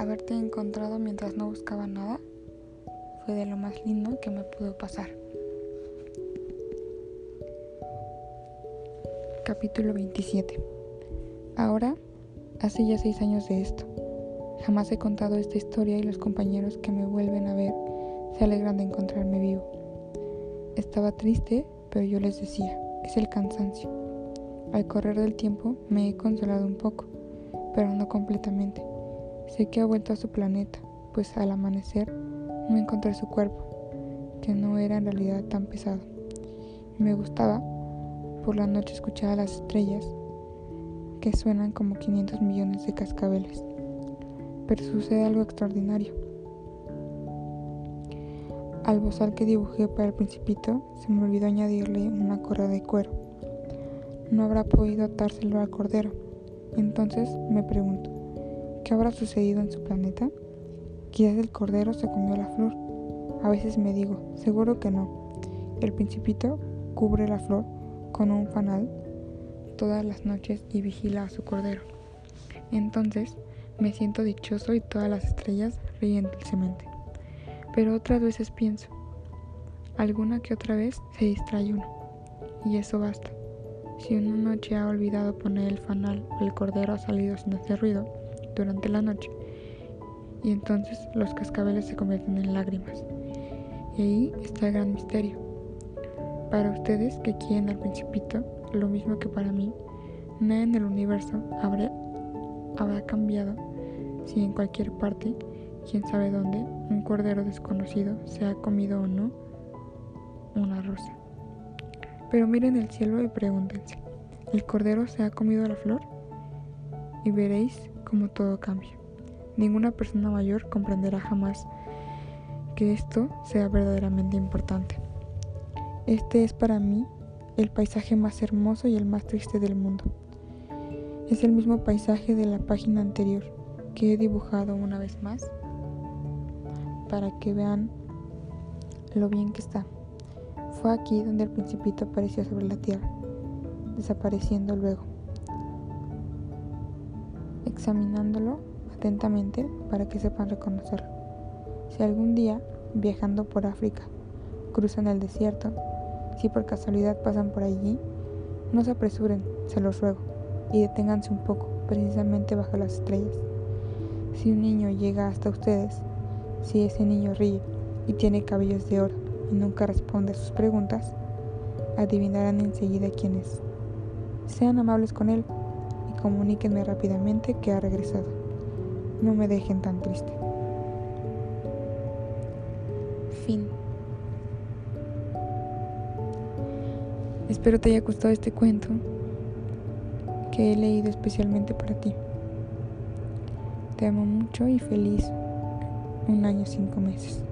Haberte encontrado mientras no buscaba nada fue de lo más lindo que me pudo pasar. Capítulo 27 Ahora, hace ya seis años de esto. Jamás he contado esta historia y los compañeros que me vuelven a ver se alegran de encontrarme vivo. Estaba triste, pero yo les decía, es el cansancio. Al correr del tiempo me he consolado un poco, pero no completamente. Sé que ha vuelto a su planeta, pues al amanecer no encontré su cuerpo, que no era en realidad tan pesado. Me gustaba por la noche escuchar a las estrellas, que suenan como 500 millones de cascabeles. Pero sucede algo extraordinario. Al bozal que dibujé para el principito se me olvidó añadirle una correa de cuero. No habrá podido atárselo al cordero. Entonces me pregunto, ¿qué habrá sucedido en su planeta? Quizás el cordero se comió la flor. A veces me digo, seguro que no. El principito cubre la flor con un fanal todas las noches y vigila a su cordero. Entonces me siento dichoso y todas las estrellas ríen dulcemente. Pero otras veces pienso, alguna que otra vez se distrae uno, y eso basta. Si una noche ha olvidado poner el fanal o el cordero ha salido sin hacer ruido durante la noche, y entonces los cascabeles se convierten en lágrimas. Y ahí está el gran misterio. Para ustedes que quieren al principito, lo mismo que para mí, nada en el universo habrá, habrá cambiado si en cualquier parte, quién sabe dónde, un cordero desconocido se ha comido o no una rosa. Pero miren el cielo y pregúntense, ¿el cordero se ha comido la flor? Y veréis cómo todo cambia. Ninguna persona mayor comprenderá jamás que esto sea verdaderamente importante. Este es para mí el paisaje más hermoso y el más triste del mundo. Es el mismo paisaje de la página anterior que he dibujado una vez más para que vean lo bien que está. Fue aquí donde el principito apareció sobre la tierra, desapareciendo luego. Examinándolo atentamente para que sepan reconocerlo. Si algún día, viajando por África, cruzan el desierto, si por casualidad pasan por allí, no se apresuren, se los ruego, y deténganse un poco, precisamente bajo las estrellas. Si un niño llega hasta ustedes, si ese niño ríe y tiene cabellos de oro y nunca responde a sus preguntas, adivinarán enseguida quién es. Sean amables con él comuníquenme rápidamente que ha regresado. No me dejen tan triste. Fin. Espero te haya gustado este cuento que he leído especialmente para ti. Te amo mucho y feliz un año cinco meses.